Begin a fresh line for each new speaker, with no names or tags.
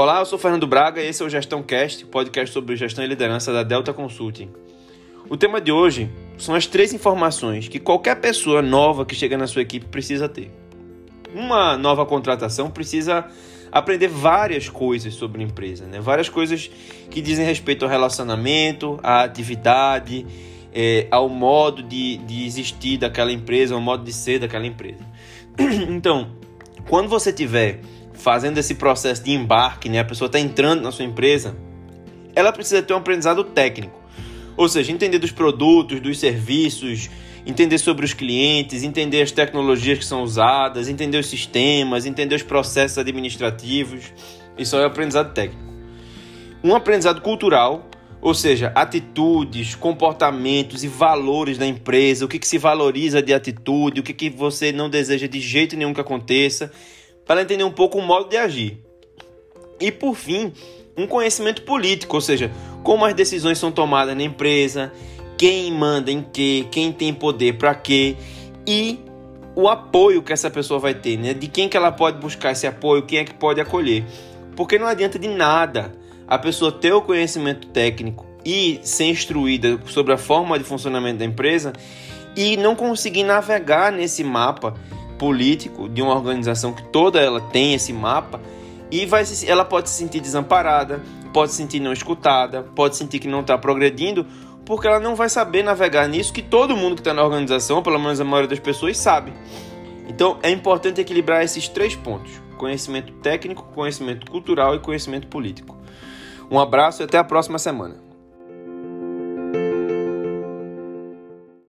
Olá, eu sou Fernando Braga e esse é o Gestão Cast, podcast sobre gestão e liderança da Delta Consulting. O tema de hoje são as três informações que qualquer pessoa nova que chega na sua equipe precisa ter. Uma nova contratação precisa aprender várias coisas sobre a empresa, né? várias coisas que dizem respeito ao relacionamento, à atividade, é, ao modo de, de existir daquela empresa, ao modo de ser daquela empresa. Então, quando você tiver fazendo esse processo de embarque, né, a pessoa está entrando na sua empresa, ela precisa ter um aprendizado técnico. Ou seja, entender dos produtos, dos serviços, entender sobre os clientes, entender as tecnologias que são usadas, entender os sistemas, entender os processos administrativos. Isso é o aprendizado técnico. Um aprendizado cultural, ou seja, atitudes, comportamentos e valores da empresa, o que, que se valoriza de atitude, o que, que você não deseja de jeito nenhum que aconteça para entender um pouco o modo de agir. E por fim, um conhecimento político, ou seja, como as decisões são tomadas na empresa, quem manda em que, quem tem poder para quê e o apoio que essa pessoa vai ter, né? De quem que ela pode buscar esse apoio, quem é que pode acolher. Porque não adianta de nada a pessoa ter o conhecimento técnico e ser instruída sobre a forma de funcionamento da empresa e não conseguir navegar nesse mapa político de uma organização que toda ela tem esse mapa e vai se, ela pode se sentir desamparada, pode se sentir não escutada, pode sentir que não está progredindo, porque ela não vai saber navegar nisso que todo mundo que está na organização, pelo menos a maioria das pessoas, sabe. Então é importante equilibrar esses três pontos: conhecimento técnico, conhecimento cultural e conhecimento político. Um abraço e até a próxima semana.